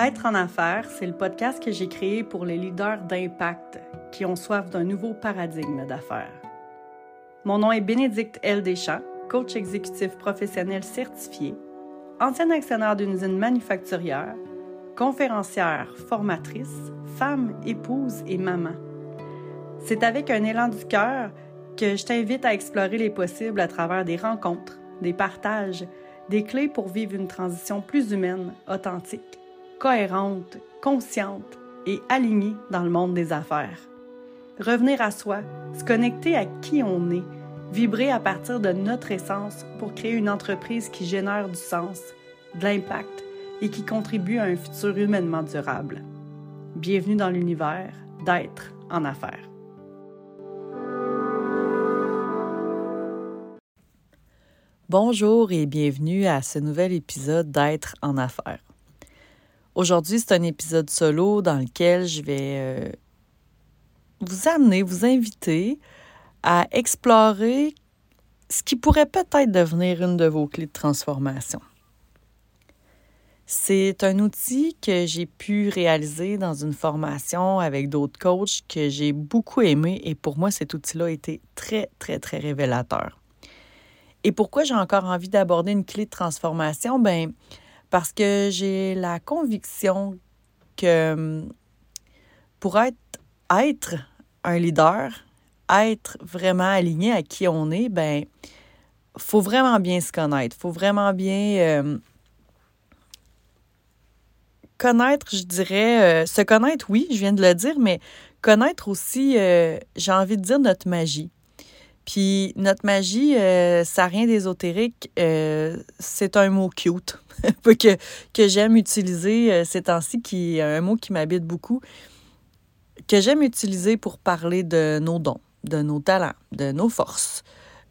Être en affaires, c'est le podcast que j'ai créé pour les leaders d'impact qui ont soif d'un nouveau paradigme d'affaires. Mon nom est Bénédicte L. Deschamps, coach exécutif professionnel certifié, ancien actionnaire d'une usine manufacturière, conférencière, formatrice, femme, épouse et maman. C'est avec un élan du cœur que je t'invite à explorer les possibles à travers des rencontres, des partages, des clés pour vivre une transition plus humaine, authentique cohérente, consciente et alignée dans le monde des affaires. Revenir à soi, se connecter à qui on est, vibrer à partir de notre essence pour créer une entreprise qui génère du sens, de l'impact et qui contribue à un futur humainement durable. Bienvenue dans l'univers d'être en affaires. Bonjour et bienvenue à ce nouvel épisode d'être en affaires. Aujourd'hui, c'est un épisode solo dans lequel je vais euh, vous amener, vous inviter à explorer ce qui pourrait peut-être devenir une de vos clés de transformation. C'est un outil que j'ai pu réaliser dans une formation avec d'autres coachs que j'ai beaucoup aimé et pour moi, cet outil-là a été très, très, très révélateur. Et pourquoi j'ai encore envie d'aborder une clé de transformation? Ben, parce que j'ai la conviction que hum, pour être, être un leader, être vraiment aligné à qui on est, ben faut vraiment bien se connaître. faut vraiment bien hum, connaître, je dirais, euh, se connaître, oui, je viens de le dire, mais connaître aussi, euh, j'ai envie de dire, notre magie. Puis notre magie, euh, ça rien d'ésotérique, c'est un mot cute. que, que j'aime utiliser euh, ces temps-ci, un mot qui m'habite beaucoup, que j'aime utiliser pour parler de nos dons, de nos talents, de nos forces,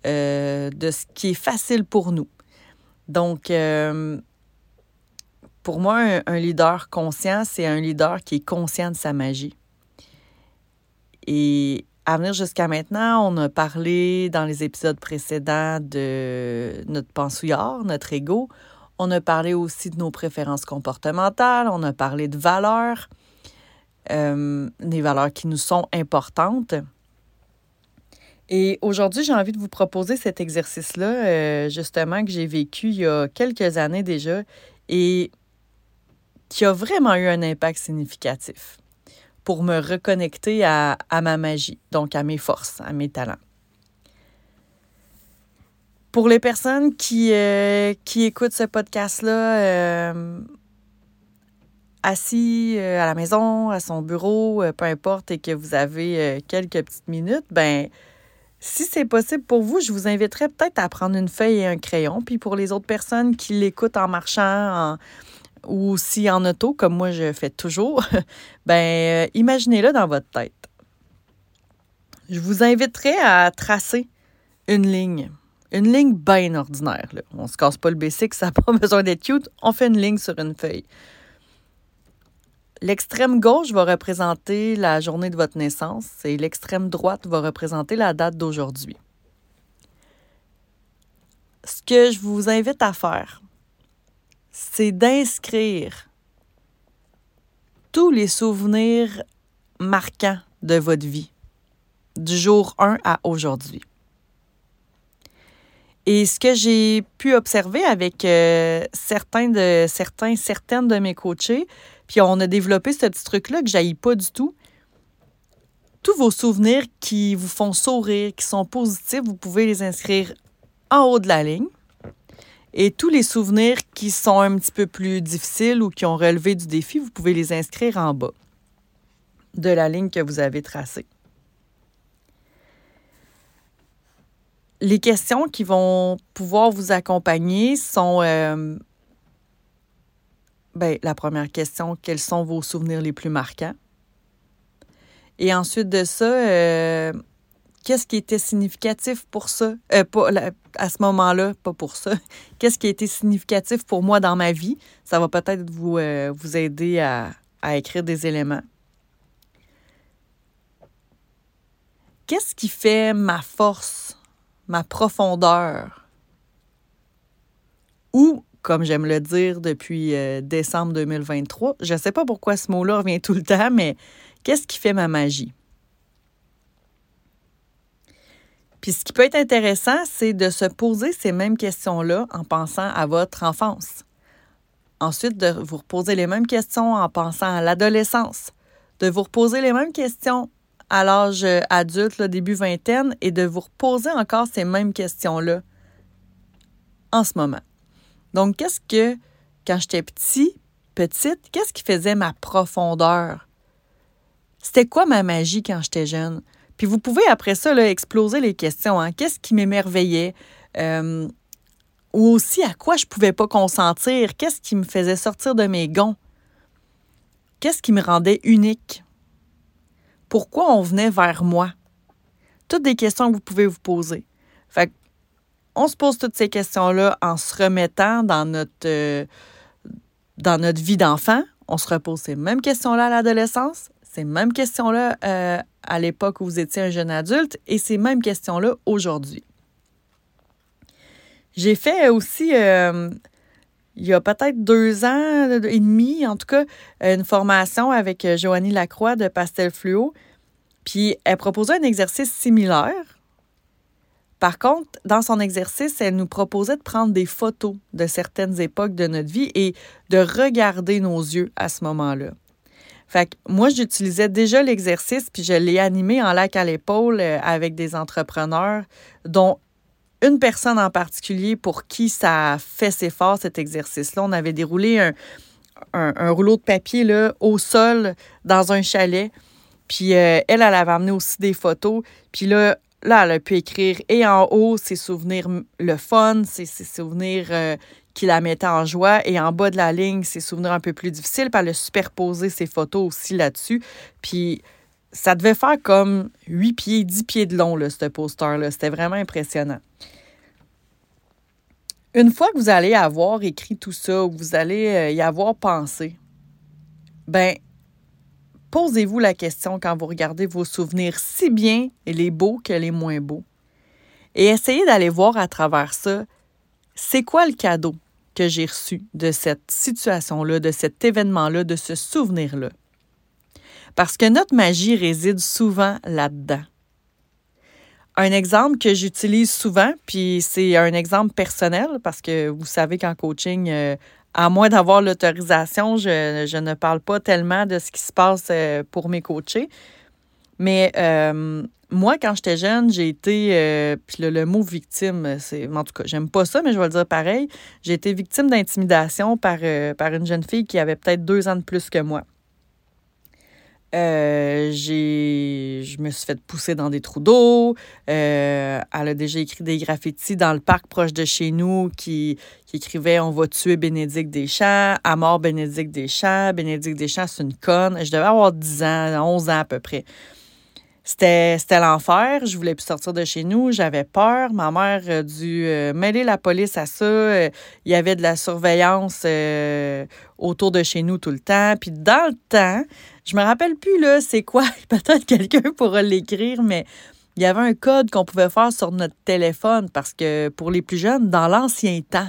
euh, de ce qui est facile pour nous. Donc, euh, pour moi, un, leader conscient, c'est un leader qui est conscient de sa magie. Et à venir jusqu'à maintenant, on a parlé dans les épisodes précédents de notre pensouillard, notre ego. On a parlé aussi de nos préférences comportementales, on a parlé de valeurs, euh, des valeurs qui nous sont importantes. Et aujourd'hui, j'ai envie de vous proposer cet exercice-là, euh, justement, que j'ai vécu il y a quelques années déjà et qui a vraiment eu un impact significatif pour me reconnecter à ma magie, donc à mes forces, à mes talents. Pour les personnes qui, euh, qui écoutent ce podcast-là, euh, assis euh, à la maison, à son bureau, peu importe, et que vous avez quelques petites minutes, ben si c'est possible pour vous, je vous inviterais peut-être à prendre une feuille et un crayon. Puis pour les autres personnes qui l'écoutent en marchant ou aussi en auto, comme moi je fais toujours, ben imaginez-le dans votre tête. Je vous inviterai à tracer une ligne une ligne bien ordinaire. Là. On se casse pas le basic, ça n'a pas besoin d'être cute. On fait une ligne sur une feuille. L'extrême gauche va représenter la journée de votre naissance et l'extrême droite va représenter la date d'aujourd'hui. Ce que je vous invite à faire, c'est d'inscrire tous les souvenirs marquants de votre vie, du jour 1 à aujourd'hui. Et ce que j'ai pu observer avec euh, certains de certains, certaines de mes coachés, puis on a développé ce petit truc-là que j'aille pas du tout. Tous vos souvenirs qui vous font sourire, qui sont positifs, vous pouvez les inscrire en haut de la ligne. Et tous les souvenirs qui sont un petit peu plus difficiles ou qui ont relevé du défi, vous pouvez les inscrire en bas de la ligne que vous avez tracée. les questions qui vont pouvoir vous accompagner sont euh, ben, la première question, quels sont vos souvenirs les plus marquants? Et ensuite de ça, euh, qu'est-ce qui était significatif pour ça? Euh, à ce moment-là, pas pour ça. Qu'est-ce qui a été significatif pour moi dans ma vie? Ça va peut-être vous, vous aider à, à écrire des éléments. Qu'est-ce qui fait ma force ma profondeur? Ou comme j'aime le dire depuis euh, décembre 2023. Je ne sais pas pourquoi ce mot-là revient tout le temps, mais qu'est-ce qui fait ma magie? Puis ce qui peut être intéressant, c'est de se poser ces mêmes questions-là en pensant à votre enfance. Ensuite, de vous reposer les mêmes questions en pensant à l'adolescence. De vous reposer les mêmes questions à l'âge adulte, le début vingtaine, et de vous reposer encore ces mêmes questions-là en ce moment. Donc, qu'est-ce que, quand j'étais petit, petite, qu'est-ce qui faisait ma profondeur? C'était quoi ma magie quand j'étais jeune? Puis vous pouvez après ça là, exploser les questions. Hein? Qu'est-ce qui m'émerveillait? Euh, ou aussi à quoi je ne pouvais pas consentir? Qu'est-ce qui me faisait sortir de mes gonds? Qu'est-ce qui me rendait unique? Pourquoi on venait vers moi? Toutes des questions que vous pouvez vous poser. Fait on se pose toutes ces questions-là en se remettant dans notre, euh, dans notre vie d'enfant. On se repose ces mêmes questions-là à l'adolescence, ces mêmes questions-là euh, à l'époque où vous étiez un jeune adulte et ces mêmes questions-là aujourd'hui. J'ai fait aussi, euh, il y a peut-être deux ans et demi, en tout cas, une formation avec Joanie Lacroix de Pastel Fluo. Puis elle proposait un exercice similaire par contre, dans son exercice, elle nous proposait de prendre des photos de certaines époques de notre vie et de regarder nos yeux à ce moment-là. Fait moi, j'utilisais déjà l'exercice, puis je l'ai animé en lac à l'épaule euh, avec des entrepreneurs, dont une personne en particulier pour qui ça fait ses cet exercice-là. On avait déroulé un, rouleau de papier au sol dans un chalet. Puis euh, elle, elle avait amené aussi des photos. Puis là, là, elle a pu écrire et en haut ses souvenirs le fun, ses, souvenirs euh, qui la mettaient en joie, et en bas de la ligne, ses souvenirs un peu plus difficiles. Puis elle a superposé ses photos aussi là-dessus. Puis ça devait faire comme 8 pieds, 10 pieds de long, là, ce poster-là. C'était vraiment impressionnant. Une fois que vous allez avoir écrit tout ça, ou vous allez euh, y avoir pensé, ben Posez-vous la question quand vous regardez vos souvenirs, si bien les beaux que les moins beaux. Et essayez d'aller voir à travers ça, c'est quoi le cadeau? Que j'ai reçu de cette situation-là, de cet événement-là, de ce souvenir-là. Parce que notre magie réside souvent là-dedans. Un exemple que j'utilise souvent, puis c'est un exemple personnel, parce que vous savez qu'en coaching, euh, à moins d'avoir l'autorisation, je, ne parle pas tellement de ce qui se passe euh, pour mes coachés. Mais euh, moi, quand j'étais jeune, j'ai été, euh, puis le, mot victime, c'est, en tout cas, j'aime pas ça, mais je vais le dire pareil, j'ai été victime d'intimidation par, par une jeune fille qui avait peut-être deux ans de plus que moi. Euh, j'ai, je me suis fait pousser dans des trous d'eau. Euh, elle a déjà écrit des graffitis dans le parc proche de chez nous qui, qui écrivait On va tuer Bénédicte Deschamps, à mort Bénédicte Deschamps. Bénédicte Deschamps, c'est une conne. Je devais avoir 10 ans, 11 ans à peu près. C'était, l'enfer. Je voulais plus sortir de chez nous. J'avais peur. Ma mère a dû euh, mêler la police à ça. Il y avait de la surveillance autour de chez nous tout le temps. Puis dans le temps, je me rappelle plus, là, c'est quoi. Peut-être quelqu'un pourra l'écrire, mais il y avait un code qu'on pouvait faire sur notre téléphone parce que pour les plus jeunes, dans l'ancien temps,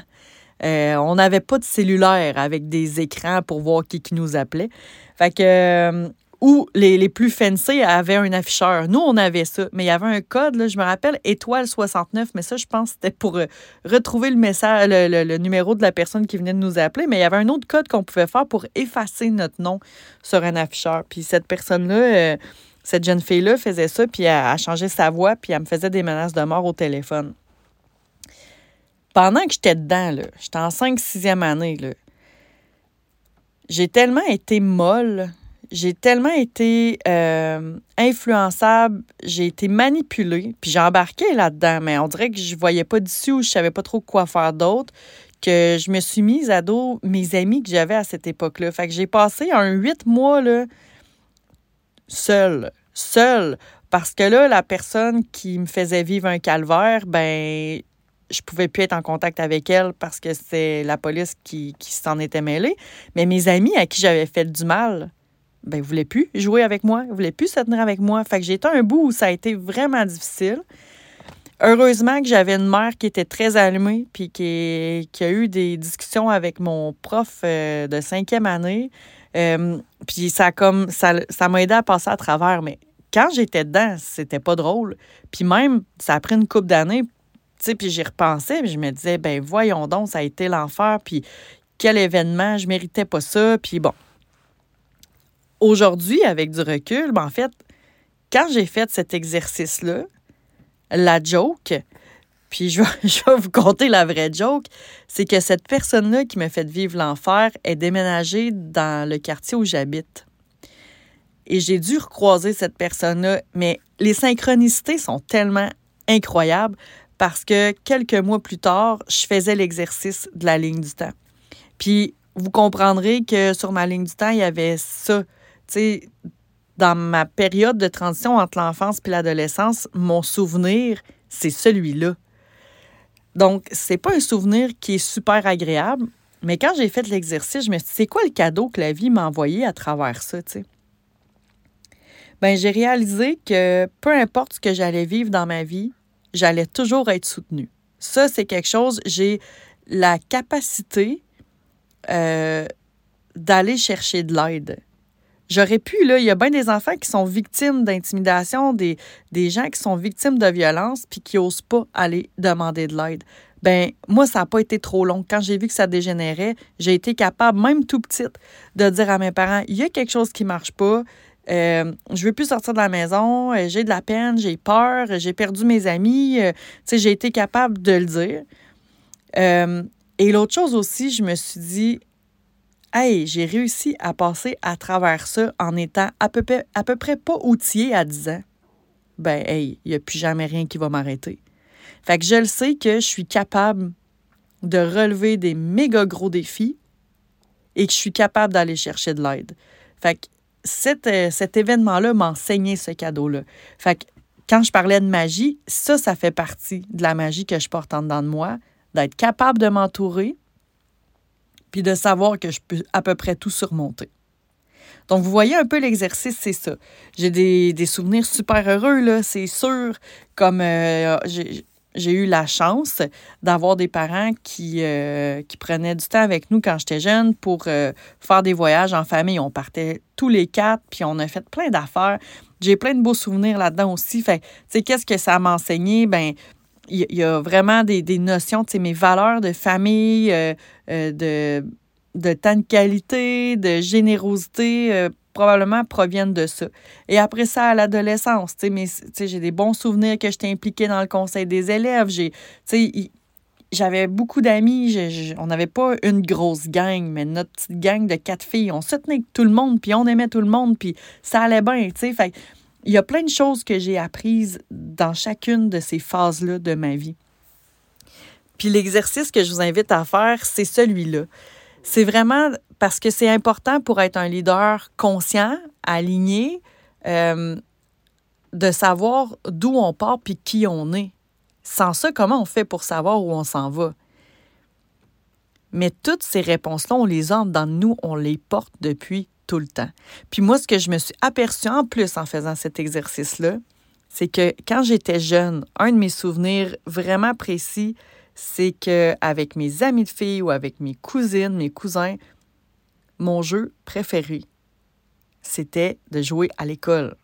euh, on n'avait pas de cellulaire avec des écrans pour voir qui, nous appelait. Fait que euh, ou les, plus fancy avaient un afficheur. Nous, on avait ça, mais il y avait un code, là, je me rappelle, étoile 69, mais ça, je pense c'était pour euh, retrouver le message, le, numéro de la personne qui venait de nous appeler, mais il y avait un autre code qu'on pouvait faire pour effacer notre nom sur un afficheur. Puis cette personne-là, euh, cette jeune fille-là faisait ça, puis elle a changé sa voix, puis elle me faisait des menaces de mort au téléphone. Pendant que j'étais dedans, j'étais en 5-6e année, j'ai tellement été molle j'ai tellement été euh, influençable, j'ai été manipulée, puis j'ai embarqué là-dedans, mais on dirait que je voyais pas d'issue ou je savais pas trop quoi faire d'autre, que je me suis mise à dos mes amis que j'avais à cette époque-là. Fait que j'ai passé un huit mois là, seule, seule, parce que là, la personne qui me faisait vivre un calvaire, ben je pouvais plus être en contact avec elle parce que c'est la police qui, qui s'en était mêlée. Mais mes amis à qui j'avais fait du mal, ben, voulait plus jouer avec moi, ne voulait plus se tenir avec moi. Fait que j'ai été un bout où ça a été vraiment difficile. heureusement que j'avais une mère qui était très allumée, puis qui, qui a eu des discussions avec mon prof euh, de cinquième année. Euh, puis ça comme ça, ça m'a aidé à passer à travers. Mais quand j'étais dedans, c'était pas drôle. Puis même, ça a pris une couple d'années. Puis j'y repensais, puis je me disais, ben voyons donc, ça a été l'enfer, puis quel événement, je méritais pas ça. Puis bon, aujourd'hui, avec du recul, ben en fait, quand j'ai fait cet exercice-là, la joke, puis je vais, vous conter la vraie joke, c'est que cette personne-là qui m'a fait vivre l'enfer est déménagée dans le quartier où j'habite. Et j'ai dû recroiser cette personne-là, mais les synchronicités sont tellement incroyables parce que quelques mois plus tard, je faisais l'exercice de la ligne du temps. Puis vous comprendrez que sur ma ligne du temps, il y avait ça. Dans ma période de transition entre l'enfance et l'adolescence, mon souvenir, c'est celui-là. Donc, c'est pas un souvenir qui est super agréable, mais quand j'ai fait l'exercice, je me suis dit, c'est quoi le cadeau que la vie m'a envoyé à travers ça, tu sais? Ben, j'ai réalisé que peu importe ce que j'allais vivre dans ma vie, j'allais toujours être soutenue. Ça, c'est quelque chose, j'ai la capacité euh, d'aller chercher de l'aide. J'aurais pu, là, il y a bien des enfants qui sont victimes d'intimidation, des, gens qui sont victimes de violence, puis qui n'osent pas aller demander de l'aide. Ben moi, ça n'a pas été trop long. Quand j'ai vu que ça dégénérait, j'ai été capable, même tout petite, de dire à mes parents, il y a quelque chose qui ne marche pas, euh, je veux plus sortir de la maison, euh, j'ai de la peine, j'ai peur, j'ai perdu mes amis. Euh, j'ai été capable de le dire. et l'autre chose aussi, je me suis dit, Hey, j'ai réussi à passer à travers ça en étant à peu près, pas outillé à 10 ans. Ben, hey, il n'y a plus jamais rien qui va m'arrêter. Fait que je le sais que je suis capable de relever des méga gros défis et que je suis capable d'aller chercher de l'aide. Fait que cet, euh, cet événement-là m'a enseigné ce cadeau-là. Fait que quand je parlais de magie, ça, ça fait partie de la magie que je porte en dedans de moi, d'être capable de m'entourer, puis de savoir que je peux à peu près tout surmonter. Donc, vous voyez un peu l'exercice, c'est ça. J'ai des, souvenirs super heureux, là, c'est sûr. Comme euh, j'ai eu la chance d'avoir des parents qui, euh, qui prenaient du temps avec nous quand j'étais jeune pour euh, faire des voyages en famille. On partait tous les quatre, puis on a fait plein d'affaires. J'ai plein de beaux souvenirs là-dedans aussi. Fait, tu qu'est-ce que ça m'a enseigné? Ben, il y, a vraiment des, des notions, tu sais, mes valeurs de famille, euh, euh, de, de temps de qualité, de générosité, euh, probablement proviennent de ça. Et après ça, à l'adolescence, tu sais, j'ai des bons souvenirs que j'étais impliquée dans le conseil des élèves. J'ai, j'avais beaucoup d'amis. on n'avait pas une grosse gang, mais notre petite gang de quatre filles, on se tenait avec tout le monde, puis on aimait tout le monde, puis ça allait bien, tu sais. Il y a plein de choses que j'ai apprises dans chacune de ces phases-là de ma vie. Puis l'exercice que je vous invite à faire, c'est celui-là. C'est vraiment parce que c'est important pour être un leader conscient, aligné, euh, de savoir d'où on part puis qui on est. Sans ça, comment on fait pour savoir où on s'en va? Mais toutes ces réponses-là, on les a dans nous, on les porte depuis tout le temps. Puis moi, ce que je me suis aperçue en plus en faisant cet exercice-là, c'est que quand j'étais jeune, un de mes souvenirs vraiment précis, c'est que avec mes amis de filles ou avec mes cousines, mes cousins, mon jeu préféré, c'était de jouer à l'école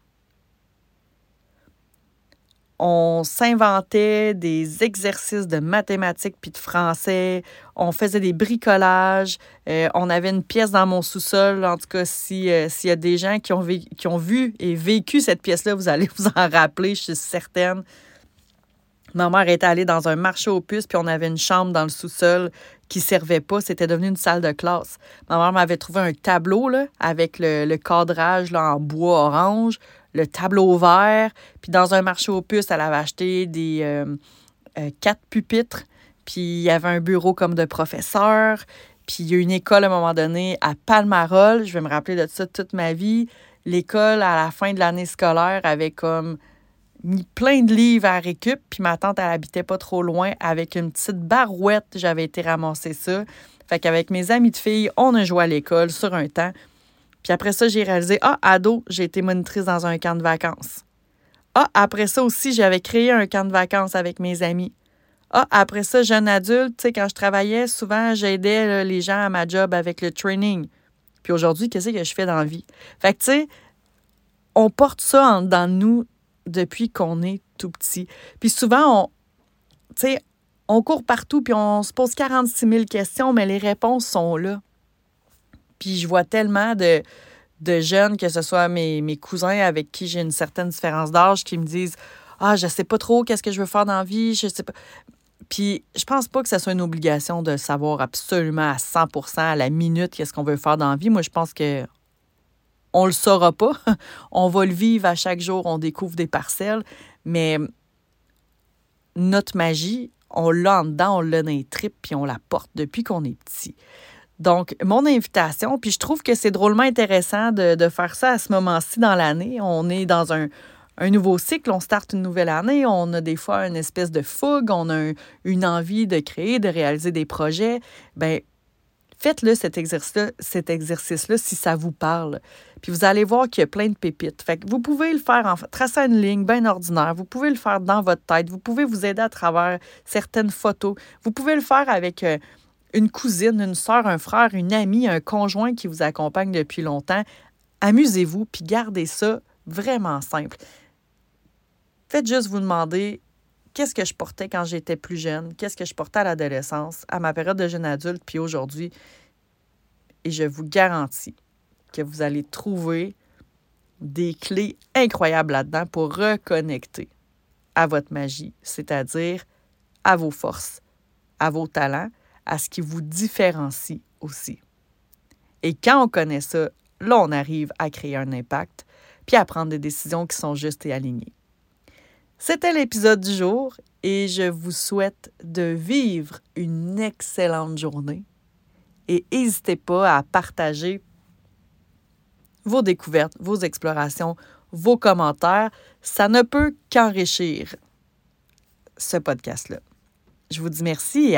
on s'inventait des exercices de mathématiques puis de français, on faisait des bricolages, euh, on avait une pièce dans mon sous-sol, en tout cas, euh, s'il y a des gens qui ont, vu et vécu cette pièce-là, vous allez vous en rappeler, je suis certaine. Ma mère était allée dans un marché aux puces, puis on avait une chambre dans le sous-sol qui servait pas. C'était devenu une salle de classe. Ma mère m'avait trouvé un tableau avec le, le cadrage là, en bois orange, le tableau vert. Puis dans un marché aux puces, elle avait acheté des euh, euh, quatre pupitres. Puis il y avait un bureau comme de professeur. Puis il y a une école à un moment donné à Palmarol. Je vais me rappeler de ça toute ma vie. L'école, à la fin de l'année scolaire, avait comme mis plein de livres à récup. Puis ma tante, elle habitait pas trop loin avec une petite barouette. J'avais été ramasser ça. Fait qu'avec mes amis de filles, on a joué à l'école sur un temps. Puis après ça, j'ai réalisé, ah, ado, j'ai été monitrice dans un camp de vacances. Ah, après ça aussi, j'avais créé un camp de vacances avec mes amis. Ah, après ça, jeune adulte, tu sais, quand je travaillais, souvent, j'aidais les gens à ma job avec le training. Puis aujourd'hui, qu'est-ce que je fais dans la vie? Fait que, tu sais, on porte ça dans nous depuis qu'on est tout petit. Puis souvent, on, tu sais, on court partout, puis on se pose 46 000 questions, mais les réponses sont là. Puis je vois tellement de, de jeunes, que ce soit mes, mes cousins avec qui j'ai une certaine différence d'âge, qui me disent Ah, je sais pas trop qu'est-ce que je veux faire dans la vie, je sais pas. Puis je pense pas que ce soit une obligation de savoir absolument à 100% à la minute qu'est-ce qu'on veut faire dans la vie. Moi, je pense que on le saura pas. on va le vivre à chaque jour, on découvre des parcelles, mais notre magie, on l'a en dedans, on l'a dans les tripes, puis on la porte depuis qu'on est petit. Donc, mon invitation, puis je trouve que c'est drôlement intéressant de, faire ça à ce moment-ci dans l'année. On est dans un, nouveau cycle, on starte une nouvelle année, on a des fois une espèce de fougue, on a une envie de créer, de réaliser des projets. Bien, faites-le cet exercice-là cet exercice si ça vous parle. Puis vous allez voir qu'il y a plein de pépites. Fait que vous pouvez le faire en traçant une ligne bien ordinaire. Vous pouvez le faire dans votre tête. Vous pouvez vous aider à travers certaines photos. Vous pouvez le faire avec euh, une cousine, une soeur, un frère, une amie, un conjoint qui vous accompagne depuis longtemps. Amusez-vous, puis gardez ça vraiment simple. Faites juste vous demander qu'est-ce que je portais quand j'étais plus jeune, qu'est-ce que je portais à l'adolescence, à ma période de jeune adulte, puis aujourd'hui? Et je vous garantis que vous allez trouver des clés incroyables là-dedans pour reconnecter à votre magie, c'est-à-dire à vos forces, à vos talents, à ce qui vous différencie aussi. Et quand on connaît ça, là, on arrive à créer un impact, puis à prendre des décisions qui sont justes et alignées. C'était l'épisode du jour et je vous souhaite de vivre une excellente journée. Et n'hésitez pas à partager vos découvertes, vos explorations, vos commentaires. Ça ne peut qu'enrichir ce podcast-là. Je vous dis merci